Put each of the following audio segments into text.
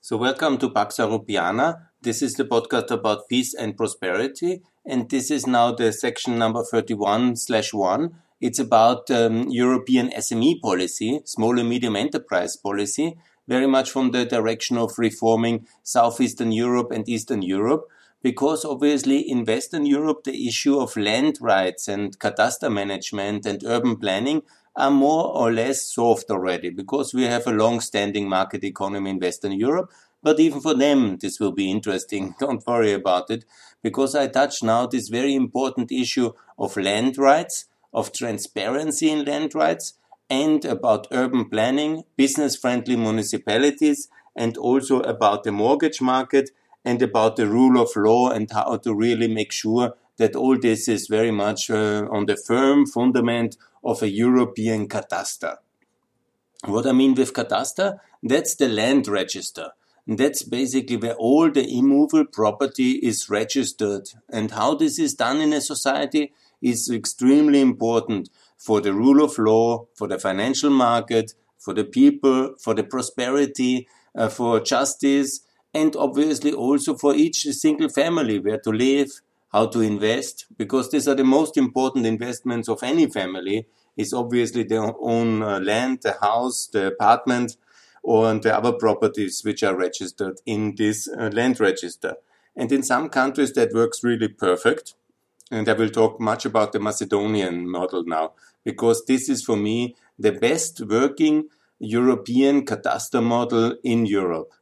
So, welcome to Pax Europiana. This is the podcast about peace and prosperity, and this is now the section number 31 slash 1. It's about um, European SME policy, small and medium enterprise policy, very much from the direction of reforming Southeastern Europe and Eastern Europe because obviously in Western Europe, the issue of land rights and cadastre management and urban planning are more or less solved already because we have a long-standing market economy in Western Europe. But even for them, this will be interesting. Don't worry about it because I touch now this very important issue of land rights, of transparency in land rights, and about urban planning, business friendly municipalities, and also about the mortgage market and about the rule of law and how to really make sure that all this is very much uh, on the firm fundament of a European cadastre. What I mean with cadastre, that's the land register. That's basically where all the immovable property is registered. And how this is done in a society is extremely important for the rule of law, for the financial market, for the people, for the prosperity, uh, for justice, and obviously also for each single family where to live, how to invest, because these are the most important investments of any family is obviously their own uh, land, the house, the apartment, or the other properties which are registered in this uh, land register. And in some countries that works really perfect. And I will talk much about the Macedonian model now, because this is for me the best working European cadastre model in Europe.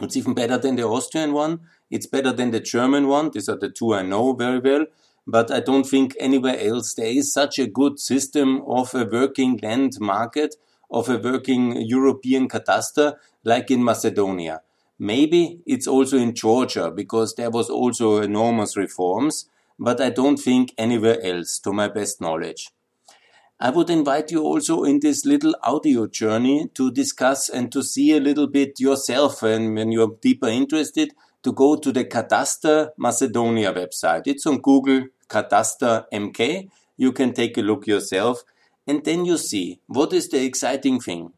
It's even better than the Austrian one. It's better than the German one. These are the two I know very well. But I don't think anywhere else there is such a good system of a working land market, of a working European cadastre like in Macedonia. Maybe it's also in Georgia because there was also enormous reforms, but I don't think anywhere else to my best knowledge. I would invite you also in this little audio journey to discuss and to see a little bit yourself. And when you're deeper interested, to go to the Cadastre Macedonia website. It's on Google, Cadastre MK. You can take a look yourself. And then you see what is the exciting thing.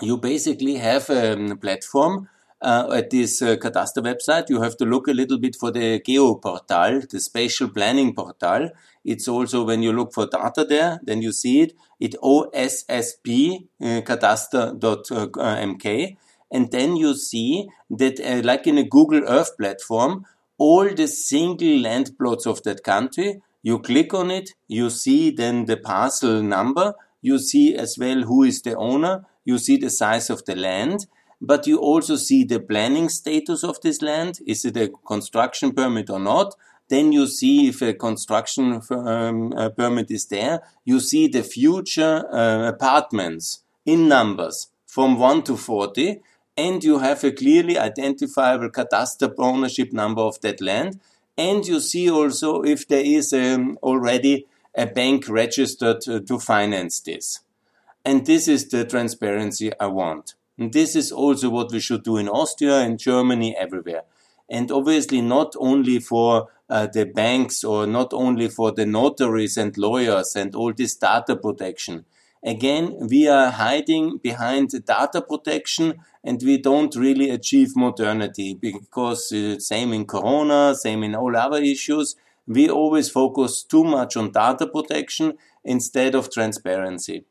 You basically have a platform uh, at this uh, website, you have to look a little bit for the GeoPortal, the spatial planning portal. It's also when you look for data there, then you see it. It OSSP uh, cadastre.mk. And then you see that, uh, like in a Google Earth platform, all the single land plots of that country, you click on it, you see then the parcel number, you see as well who is the owner, you see the size of the land, but you also see the planning status of this land. Is it a construction permit or not? Then you see if a construction um, uh, permit is there. You see the future uh, apartments in numbers from 1 to 40 and you have a clearly identifiable cadastre ownership number of that land. And you see also if there is um, already a bank registered uh, to finance this. And this is the transparency I want. And this is also what we should do in Austria and Germany, everywhere. And obviously, not only for uh, the banks or not only for the notaries and lawyers and all this data protection. Again, we are hiding behind data protection and we don't really achieve modernity because uh, same in Corona, same in all other issues. We always focus too much on data protection instead of transparency.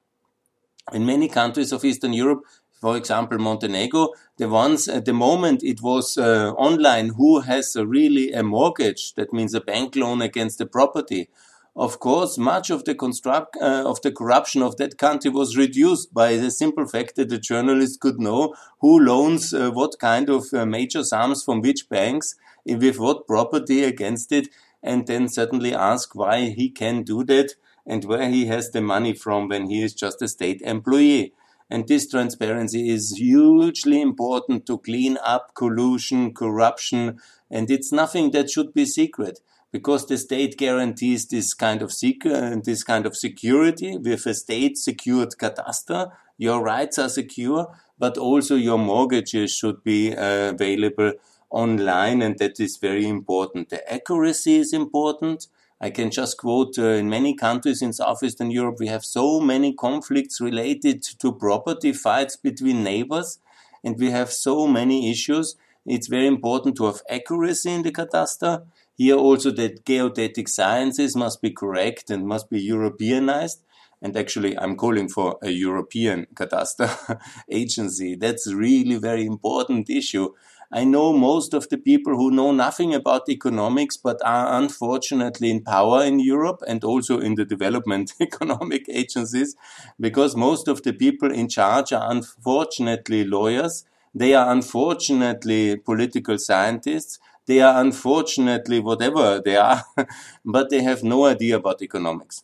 In many countries of Eastern Europe, for example, Montenegro, the ones at the moment it was uh, online who has really a mortgage, that means a bank loan against the property. Of course, much of the construct uh, of the corruption of that country was reduced by the simple fact that the journalist could know who loans uh, what kind of uh, major sums from which banks with what property against it, and then certainly ask why he can do that and where he has the money from when he is just a state employee. And this transparency is hugely important to clean up collusion, corruption, and it's nothing that should be secret because the state guarantees this kind of secret, this kind of security with a state secured cadastre. Your rights are secure, but also your mortgages should be uh, available online, and that is very important. The accuracy is important. I can just quote uh, in many countries in Southeastern Europe, we have so many conflicts related to property fights between neighbors. and we have so many issues. It's very important to have accuracy in the cataster. Here also that geodetic sciences must be correct and must be Europeanized. And actually, I'm calling for a European cataster agency. That's really very important issue. I know most of the people who know nothing about economics, but are unfortunately in power in Europe and also in the development economic agencies, because most of the people in charge are unfortunately lawyers. They are unfortunately political scientists. They are unfortunately whatever they are, but they have no idea about economics.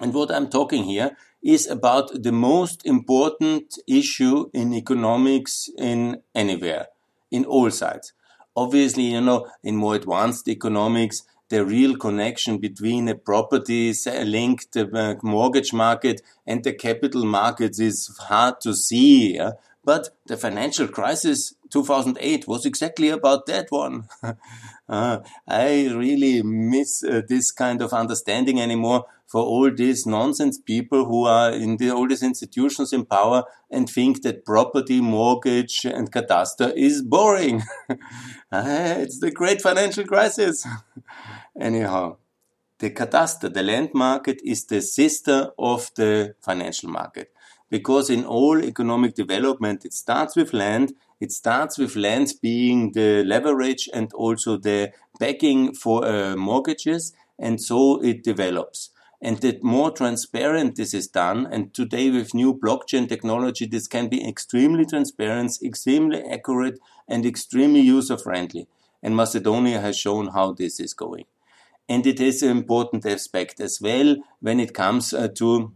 And what I'm talking here is about the most important issue in economics in anywhere, in all sides. Obviously, you know, in more advanced economics, the real connection between a property linked uh, mortgage market and the capital markets is hard to see. But the financial crisis 2008 was exactly about that one. uh, I really miss uh, this kind of understanding anymore for all these nonsense people who are in the, all these institutions in power and think that property, mortgage, and cataster is boring. Ah, it's the great financial crisis. Anyhow, the cataster, the land market, is the sister of the financial market. Because in all economic development, it starts with land. It starts with land being the leverage and also the backing for uh, mortgages. And so it develops and the more transparent this is done. And today with new blockchain technology, this can be extremely transparent, extremely accurate, and extremely user friendly. And Macedonia has shown how this is going. And it is an important aspect as well when it comes uh, to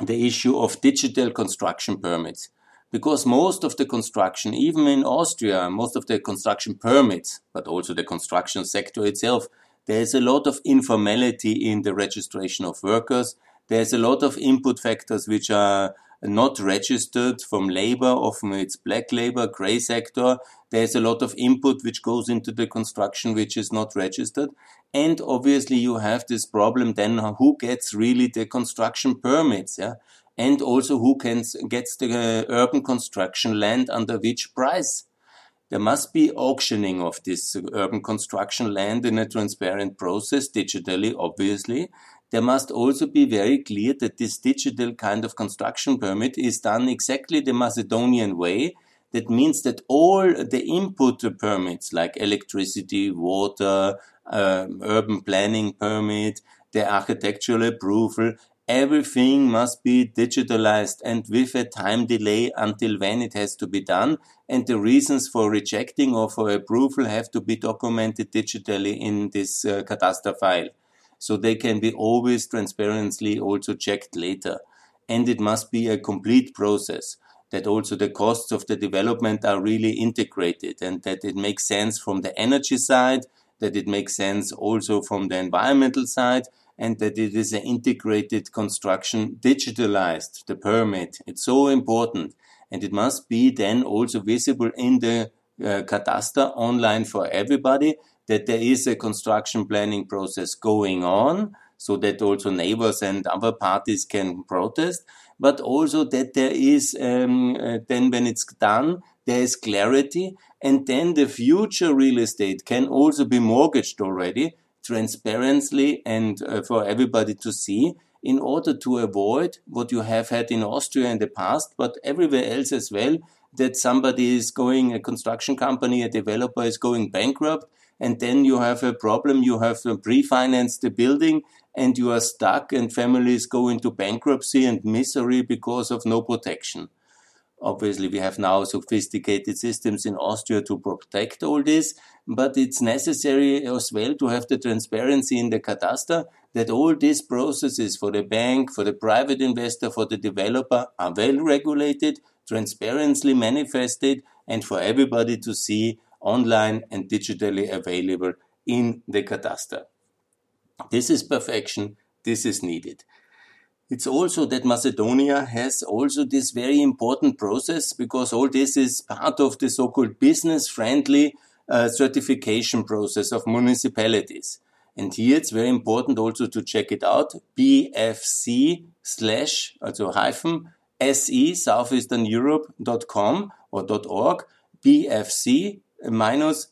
the issue of digital construction permits. Because most of the construction, even in Austria, most of the construction permits, but also the construction sector itself, there's a lot of informality in the registration of workers. There's a lot of input factors which are not registered from labor. Often it's black labor, gray sector. There's a lot of input which goes into the construction which is not registered. And obviously you have this problem then who gets really the construction permits, yeah? And also who can, gets the uh, urban construction land under which price? There must be auctioning of this urban construction land in a transparent process, digitally, obviously. There must also be very clear that this digital kind of construction permit is done exactly the Macedonian way. That means that all the input permits like electricity, water, um, urban planning permit, the architectural approval, everything must be digitalized and with a time delay until when it has to be done. And the reasons for rejecting or for approval have to be documented digitally in this uh, cataster file. So they can be always transparently also checked later. And it must be a complete process that also the costs of the development are really integrated and that it makes sense from the energy side, that it makes sense also from the environmental side, and that it is an integrated construction, digitalized, the permit. It's so important. And it must be then also visible in the uh, cataster online for everybody that there is a construction planning process going on so that also neighbors and other parties can protest, but also that there is, um, uh, then when it's done, there is clarity, and then the future real estate can also be mortgaged already transparently and uh, for everybody to see in order to avoid what you have had in Austria in the past, but everywhere else as well, that somebody is going, a construction company, a developer is going bankrupt, and then you have a problem, you have pre-financed the building, and you are stuck, and families go into bankruptcy and misery because of no protection. Obviously, we have now sophisticated systems in Austria to protect all this, but it's necessary as well to have the transparency in the cataster that all these processes for the bank, for the private investor, for the developer are well regulated, transparently manifested, and for everybody to see online and digitally available in the cataster. This is perfection. This is needed. It's also that Macedonia has also this very important process because all this is part of the so-called business friendly uh, certification process of municipalities. And here it's very important also to check it out. BFC slash, also hyphen, SE, southeasterneurope.com, or dot .org, bfc-see.com.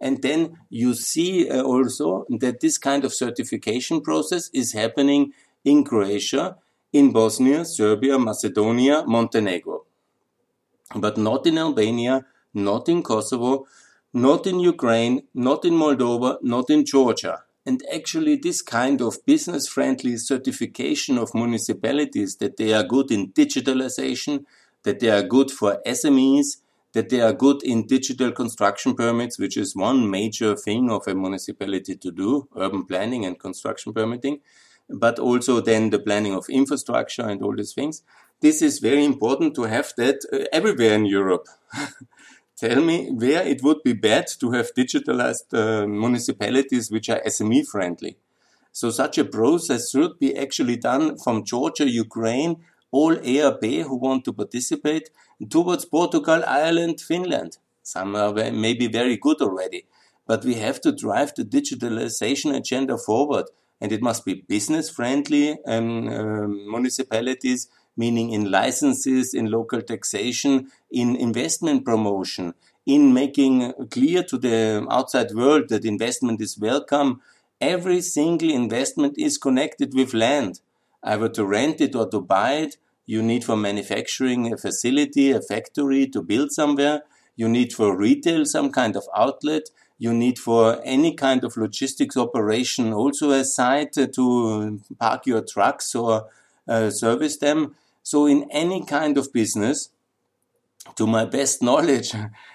And then you see uh, also that this kind of certification process is happening in Croatia, in Bosnia, Serbia, Macedonia, Montenegro. But not in Albania, not in Kosovo, not in Ukraine, not in Moldova, not in Georgia. And actually, this kind of business friendly certification of municipalities that they are good in digitalization, that they are good for SMEs, that they are good in digital construction permits, which is one major thing of a municipality to do, urban planning and construction permitting, but also then the planning of infrastructure and all these things. This is very important to have that uh, everywhere in Europe. Tell me where it would be bad to have digitalized uh, municipalities which are SME friendly. So such a process should be actually done from Georgia, Ukraine, all ERB who want to participate towards Portugal, Ireland, Finland. Some are maybe very good already, but we have to drive the digitalization agenda forward and it must be business friendly um, uh, municipalities, meaning in licenses, in local taxation, in investment promotion, in making clear to the outside world that investment is welcome. Every single investment is connected with land either to rent it or to buy it. You need for manufacturing a facility, a factory to build somewhere. You need for retail some kind of outlet. You need for any kind of logistics operation also a site to park your trucks or uh, service them. So in any kind of business, to my best knowledge,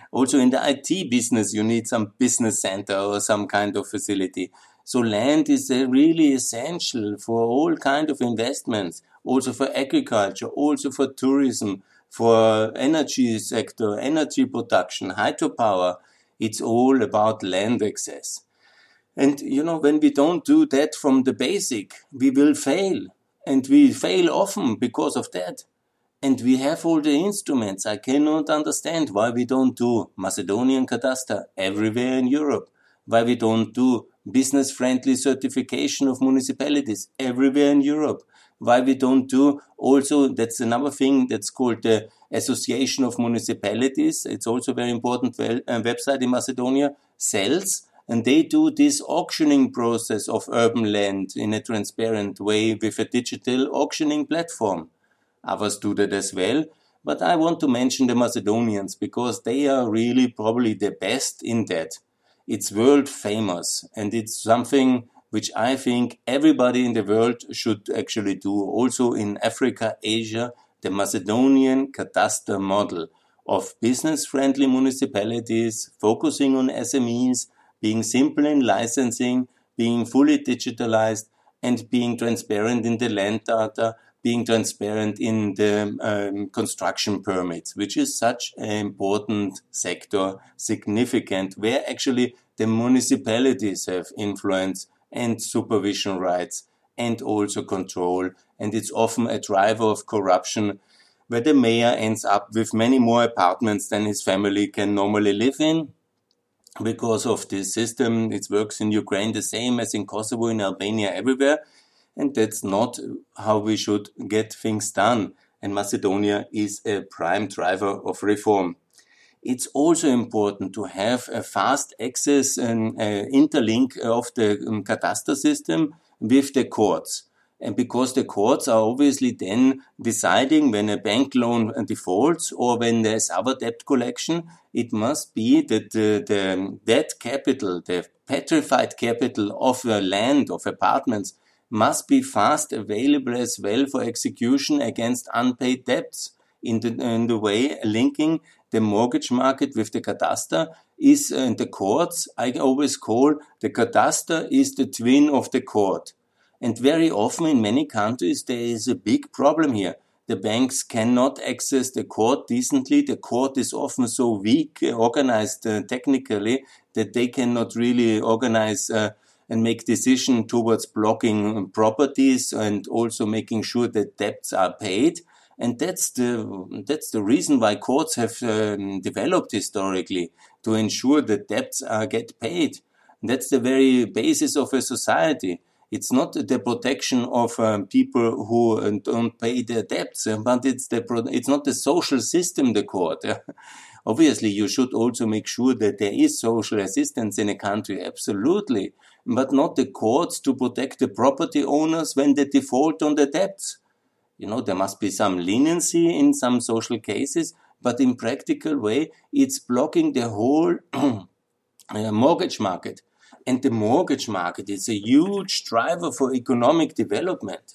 also in the IT business, you need some business center or some kind of facility. So land is really essential for all kind of investments, also for agriculture, also for tourism, for energy sector, energy production, hydropower. It's all about land access. And you know, when we don't do that from the basic, we will fail. And we fail often because of that. And we have all the instruments. I cannot understand why we don't do Macedonian cadastre everywhere in Europe, why we don't do business friendly certification of municipalities everywhere in Europe. Why we don't do also, that's another thing that's called the Association of Municipalities. It's also very important uh, website in Macedonia, ZELS and they do this auctioning process of urban land in a transparent way with a digital auctioning platform. Others do that as well. But I want to mention the Macedonians because they are really probably the best in that it's world famous and it's something which I think everybody in the world should actually do. Also in Africa, Asia, the Macedonian cadastre model of business friendly municipalities focusing on SMEs, being simple in licensing, being fully digitalized, and being transparent in the land data, being transparent in the um, construction permits, which is such an important sector, significant, where actually the municipalities have influence and supervision rights and also control. And it's often a driver of corruption where the mayor ends up with many more apartments than his family can normally live in because of this system. It works in Ukraine the same as in Kosovo, in Albania, everywhere. And that's not how we should get things done. And Macedonia is a prime driver of reform. It's also important to have a fast access and uh, interlink of the um, system with the courts. And because the courts are obviously then deciding when a bank loan defaults or when there's other debt collection, it must be that the, the debt capital, the petrified capital of the land, of apartments, must be fast available as well for execution against unpaid debts in the, in the way linking the mortgage market with the cadastre is uh, the courts. I always call the cadastre is the twin of the court. And very often in many countries, there is a big problem here. The banks cannot access the court decently. The court is often so weak, uh, organized uh, technically, that they cannot really organize uh, and make decision towards blocking properties and also making sure that debts are paid and that's the that's the reason why courts have um, developed historically to ensure that debts uh, get paid. And that's the very basis of a society. It's not the protection of um, people who uh, don't pay their debts, uh, but it's the pro- it's not the social system. The court. Obviously, you should also make sure that there is social assistance in a country, absolutely, but not the courts to protect the property owners when they default on the debts. You know, there must be some leniency in some social cases, but in practical way, it's blocking the whole uh, mortgage market. And the mortgage market is a huge driver for economic development.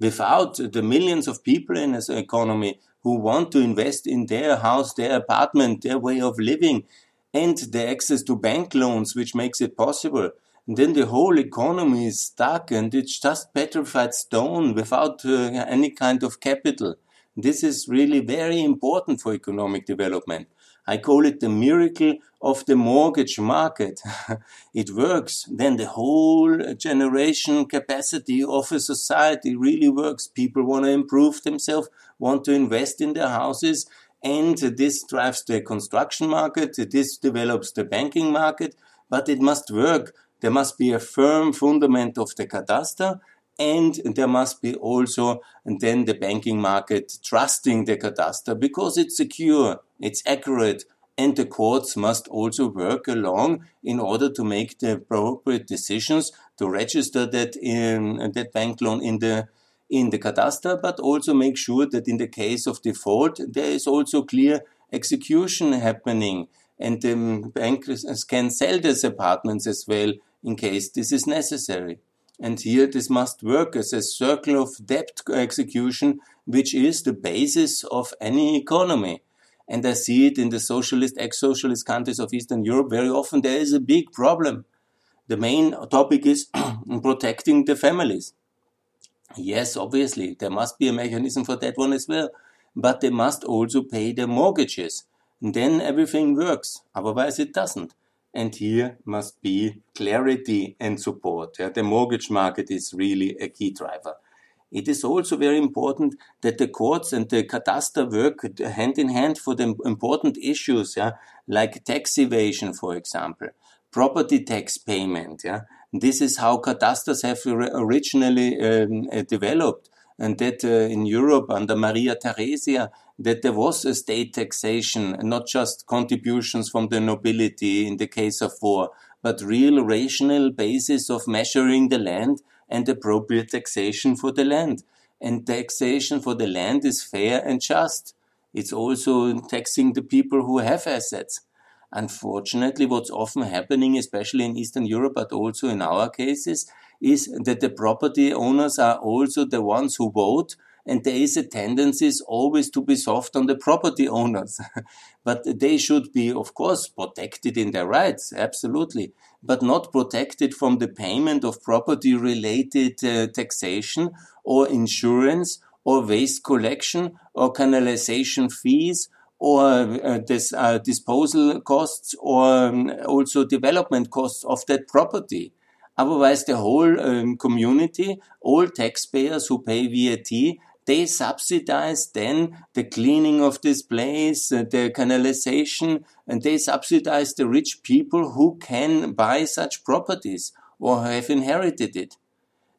Without the millions of people in this economy who want to invest in their house, their apartment, their way of living, and the access to bank loans, which makes it possible, then the whole economy is stuck and it's just petrified stone without uh, any kind of capital. This is really very important for economic development. I call it the miracle of the mortgage market. it works. Then the whole generation capacity of a society really works. People want to improve themselves, want to invest in their houses, and this drives the construction market. This develops the banking market, but it must work. There must be a firm fundament of the cadastre and there must be also and then the banking market trusting the cadastre because it's secure, it's accurate, and the courts must also work along in order to make the appropriate decisions to register that in that bank loan in the in the cadastre, but also make sure that in the case of default there is also clear execution happening, and the banks can sell these apartments as well in case this is necessary. And here this must work as a circle of debt execution, which is the basis of any economy. And I see it in the socialist, ex-socialist countries of Eastern Europe very often. There is a big problem. The main topic is protecting the families. Yes, obviously, there must be a mechanism for that one as well. But they must also pay their mortgages. And then everything works. Otherwise, it doesn't. And here must be clarity and support. Yeah, the mortgage market is really a key driver. It is also very important that the courts and the cadastre work hand in hand for the important issues, yeah, like tax evasion, for example, property tax payment. Yeah, this is how cadastres have originally um, developed, and that uh, in Europe under Maria Theresia, that there was a state taxation, not just contributions from the nobility in the case of war, but real rational basis of measuring the land and appropriate taxation for the land. And taxation for the land is fair and just. It's also taxing the people who have assets. Unfortunately, what's often happening, especially in Eastern Europe, but also in our cases, is that the property owners are also the ones who vote and there is a tendency always to be soft on the property owners. but they should be, of course, protected in their rights, absolutely, but not protected from the payment of property related uh, taxation or insurance or waste collection or canalization fees or uh, this, uh, disposal costs or um, also development costs of that property. Otherwise, the whole um, community, all taxpayers who pay VAT, they subsidize then the cleaning of this place, uh, the canalization, and they subsidize the rich people who can buy such properties or have inherited it.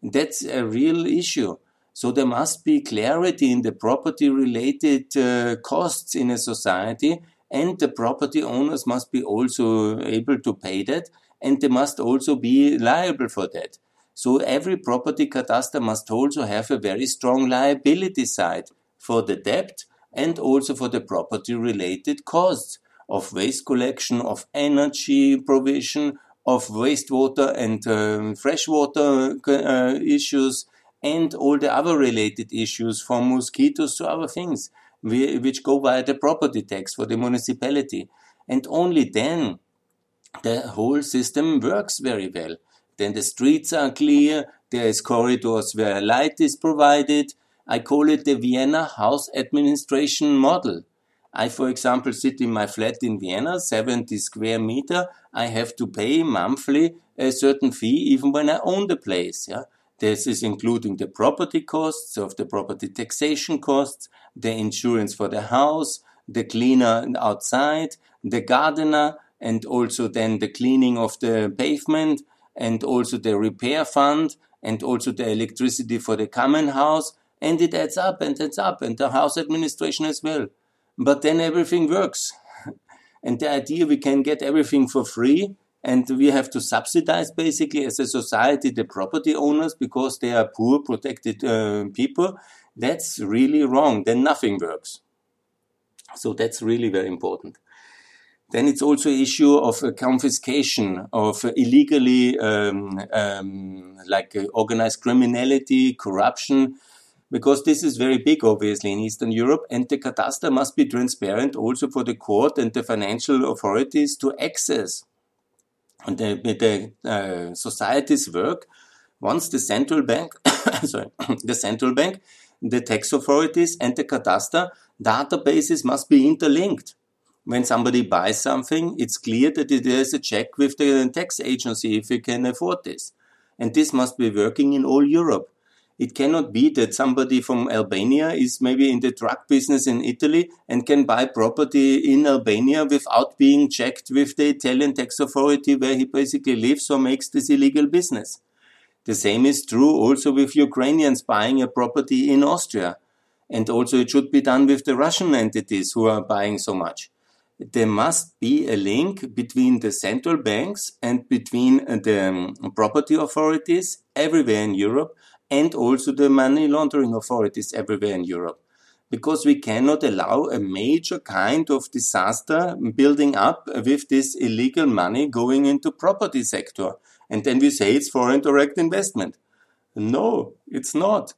That's a real issue. So there must be clarity in the property related uh, costs in a society and the property owners must be also able to pay that and they must also be liable for that. So every property cadastre must also have a very strong liability side for the debt and also for the property related costs of waste collection, of energy provision, of wastewater and um, freshwater uh, issues, and all the other related issues from mosquitoes to other things, which go via the property tax for the municipality. And only then the whole system works very well. Then the streets are clear. There is corridors where light is provided. I call it the Vienna house administration model. I, for example, sit in my flat in Vienna, 70 square meter. I have to pay monthly a certain fee even when I own the place. Yeah. This is including the property costs of the property taxation costs, the insurance for the house, the cleaner outside, the gardener, and also then the cleaning of the pavement, and also the repair fund and also the electricity for the common house, and it adds up and adds up, and the house administration as well. But then everything works. and the idea we can get everything for free and we have to subsidize basically as a society the property owners because they are poor protected uh, people that's really wrong then nothing works so that's really very important then it's also an issue of uh, confiscation of illegally um, um, like uh, organized criminality corruption because this is very big obviously in eastern europe and the cadastre must be transparent also for the court and the financial authorities to access and the, the uh, work, once the central bank, sorry, the central bank, the tax authorities, and the cadastre databases must be interlinked. When somebody buys something, it's clear that there is a check with the tax agency if you can afford this. And this must be working in all Europe. It cannot be that somebody from Albania is maybe in the drug business in Italy and can buy property in Albania without being checked with the Italian tax authority where he basically lives or makes this illegal business. The same is true also with Ukrainians buying a property in Austria. And also it should be done with the Russian entities who are buying so much. There must be a link between the central banks and between the um, property authorities everywhere in Europe and also the money laundering authorities everywhere in Europe. Because we cannot allow a major kind of disaster building up with this illegal money going into property sector. And then we say it's foreign direct investment. No, it's not.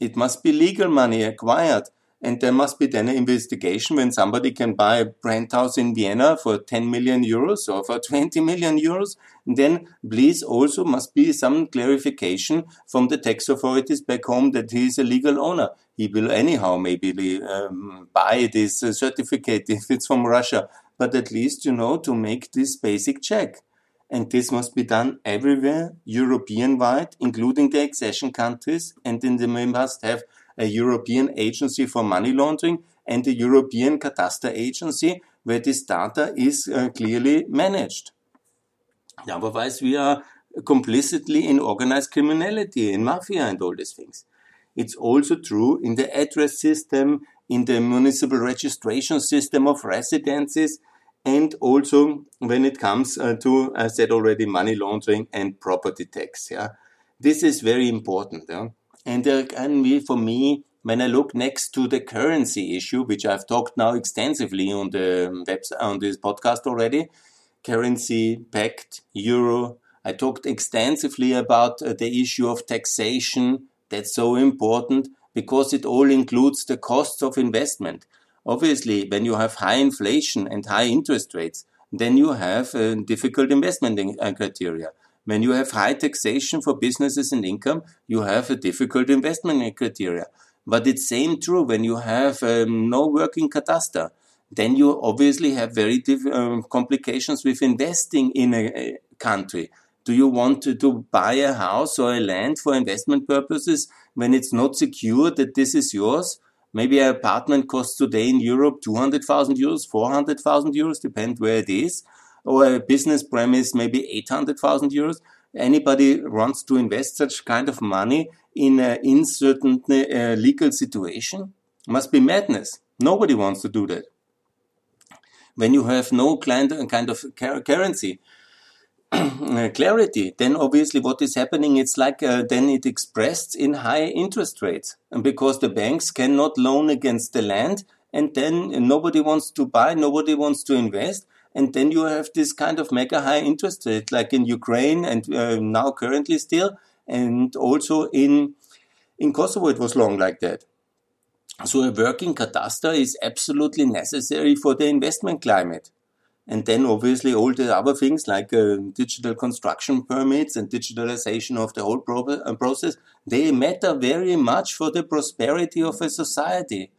It must be legal money acquired and there must be then an investigation when somebody can buy a brand house in Vienna for 10 million euros or for 20 million euros. Then please also must be some clarification from the tax authorities back home that he is a legal owner. He will anyhow maybe um, buy this uh, certificate if it's from Russia, but at least, you know, to make this basic check. And this must be done everywhere, European wide, including the accession countries, and then they must have a European Agency for Money Laundering and a European Cadastre Agency where this data is uh, clearly managed. Otherwise, we are complicitly in organized criminality, in mafia, and all these things. It's also true in the address system, in the municipal registration system of residences, and also when it comes uh, to, I said already, money laundering and property tax. Yeah, this is very important. Yeah? And there can be, for me, when I look next to the currency issue, which I've talked now extensively on the website, on this podcast already, currency, pact, euro. I talked extensively about uh, the issue of taxation. That's so important because it all includes the costs of investment. Obviously, when you have high inflation and high interest rates, then you have a difficult investment uh, criteria. When you have high taxation for businesses and income, you have a difficult investment criteria. But it's same true when you have um, no working cadastre. Then you obviously have very diff- um, complications with investing in a, a country. Do you want to, to buy a house or a land for investment purposes when it's not secure that this is yours? Maybe an apartment costs today in Europe 200,000 euros, 400,000 euros, depend where it is or a business premise, maybe 800,000 euros. Anybody wants to invest such kind of money in an uncertain uh, legal situation must be madness. Nobody wants to do that. When you have no kind of currency, clarity, then obviously what is happening, it's like uh, then it expressed in high interest rates. And because the banks cannot loan against the land, and then nobody wants to buy, nobody wants to invest, and then you have this kind of mega high interest rate, like in Ukraine and uh, now currently still, and also in in Kosovo it was long like that. So a working cadastre is absolutely necessary for the investment climate. And then obviously all the other things like uh, digital construction permits and digitalization of the whole pro- uh, process, they matter very much for the prosperity of a society.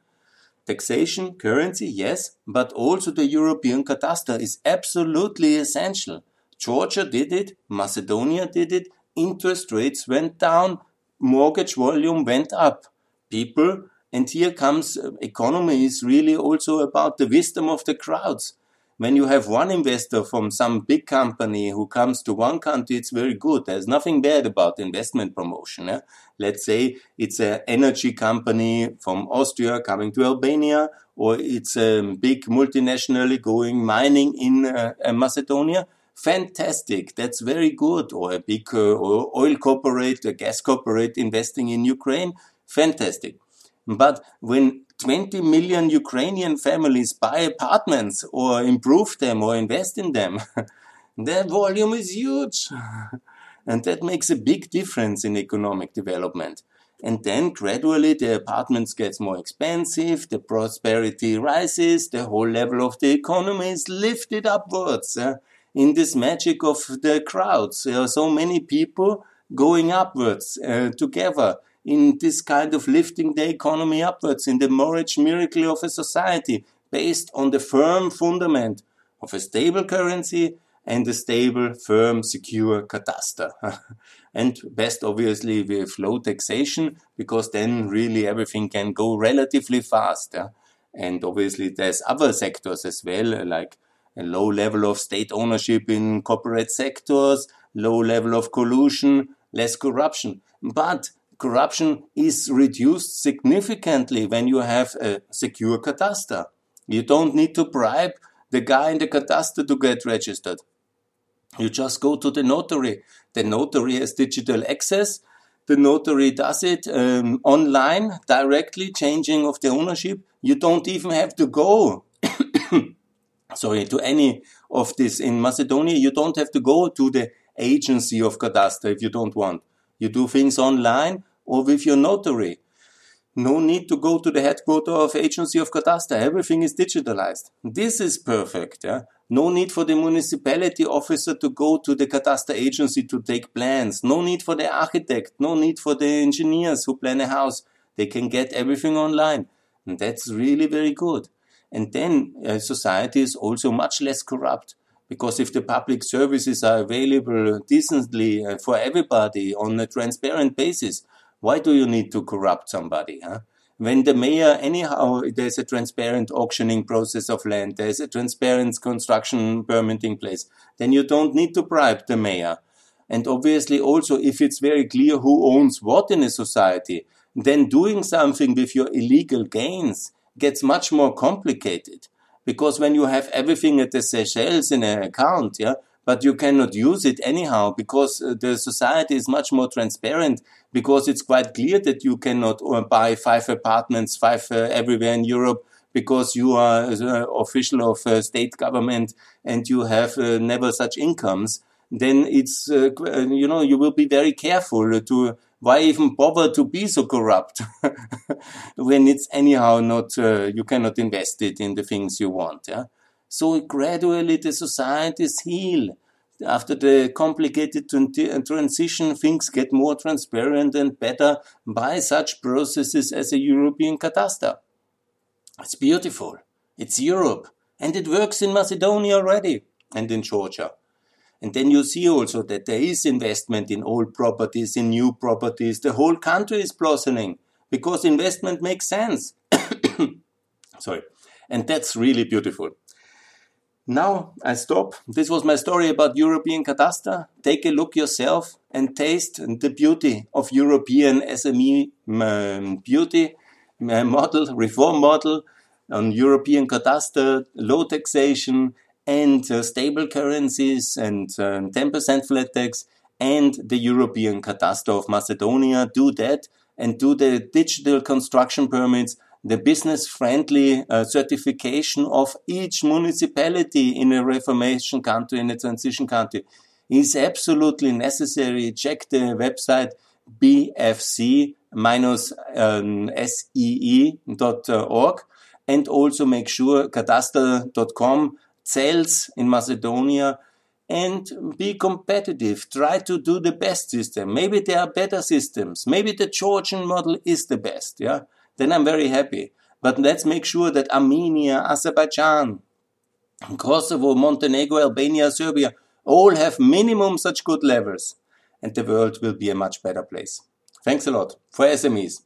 Taxation, currency, yes, but also the European cadastre is absolutely essential. Georgia did it, Macedonia did it, interest rates went down, mortgage volume went up. People, and here comes uh, economy is really also about the wisdom of the crowds. When you have one investor from some big company who comes to one country, it's very good. There's nothing bad about investment promotion. Yeah? Let's say it's an energy company from Austria coming to Albania, or it's a big multinational going mining in uh, Macedonia. Fantastic. That's very good. Or a big uh, oil corporate, a gas corporate investing in Ukraine. Fantastic. But when 20 million Ukrainian families buy apartments or improve them or invest in them. that volume is huge. and that makes a big difference in economic development. And then gradually the apartments gets more expensive, the prosperity rises, the whole level of the economy is lifted upwards. Uh, in this magic of the crowds, there are so many people going upwards uh, together in this kind of lifting the economy upwards, in the marriage miracle of a society based on the firm fundament of a stable currency and a stable, firm, secure cataster. and best obviously with low taxation, because then really everything can go relatively fast. And obviously there's other sectors as well, like a low level of state ownership in corporate sectors, low level of collusion, less corruption. But corruption is reduced significantly when you have a secure cataster. You don't need to bribe the guy in the cataster to get registered. You just go to the notary. The notary has digital access. The notary does it um, online, directly changing of the ownership. You don't even have to go, sorry, to any of this in Macedonia. You don't have to go to the agency of Cadastre if you don't want. You do things online or with your notary. No need to go to the headquarters of Agency of Cadastre. Everything is digitalized. This is perfect. Yeah? No need for the municipality officer to go to the Cadastre agency to take plans. No need for the architect. No need for the engineers who plan a house. They can get everything online. And that's really very good. And then uh, society is also much less corrupt because if the public services are available decently uh, for everybody on a transparent basis, why do you need to corrupt somebody? Huh? When the mayor, anyhow, there's a transparent auctioning process of land, there's a transparent construction permitting place, then you don't need to bribe the mayor. And obviously, also, if it's very clear who owns what in a society, then doing something with your illegal gains gets much more complicated. Because when you have everything at the Seychelles in an account, yeah, but you cannot use it anyhow because uh, the society is much more transparent because it's quite clear that you cannot uh, buy five apartments, five uh, everywhere in Europe because you are uh, official of uh, state government and you have uh, never such incomes. Then it's, you know, you will be very careful to why even bother to be so corrupt when it's anyhow not uh, you cannot invest it in the things you want yeah? So gradually the societies heal after the complicated transition things get more transparent and better by such processes as a european cataster it's beautiful. It's europe. And it works in macedonia already and in georgia and then you see also that there is investment in old properties, in new properties. The whole country is blossoming because investment makes sense. Sorry. And that's really beautiful. Now I stop. This was my story about European Cataster. Take a look yourself and taste the beauty of European SME um, beauty uh, model, reform model on European Cataster, low taxation, and uh, stable currencies and 10% um, flat tax and the European Cataster of Macedonia do that and do the digital construction permits, the business friendly uh, certification of each municipality in a reformation country, in a transition country is absolutely necessary. Check the website bfc-see.org and also make sure cataster.com ZELS in Macedonia and be competitive. Try to do the best system. Maybe there are better systems. Maybe the Georgian model is the best. Yeah. Then I'm very happy. But let's make sure that Armenia, Azerbaijan, Kosovo, Montenegro, Albania, Serbia all have minimum such good levels. And the world will be a much better place. Thanks a lot for SMEs.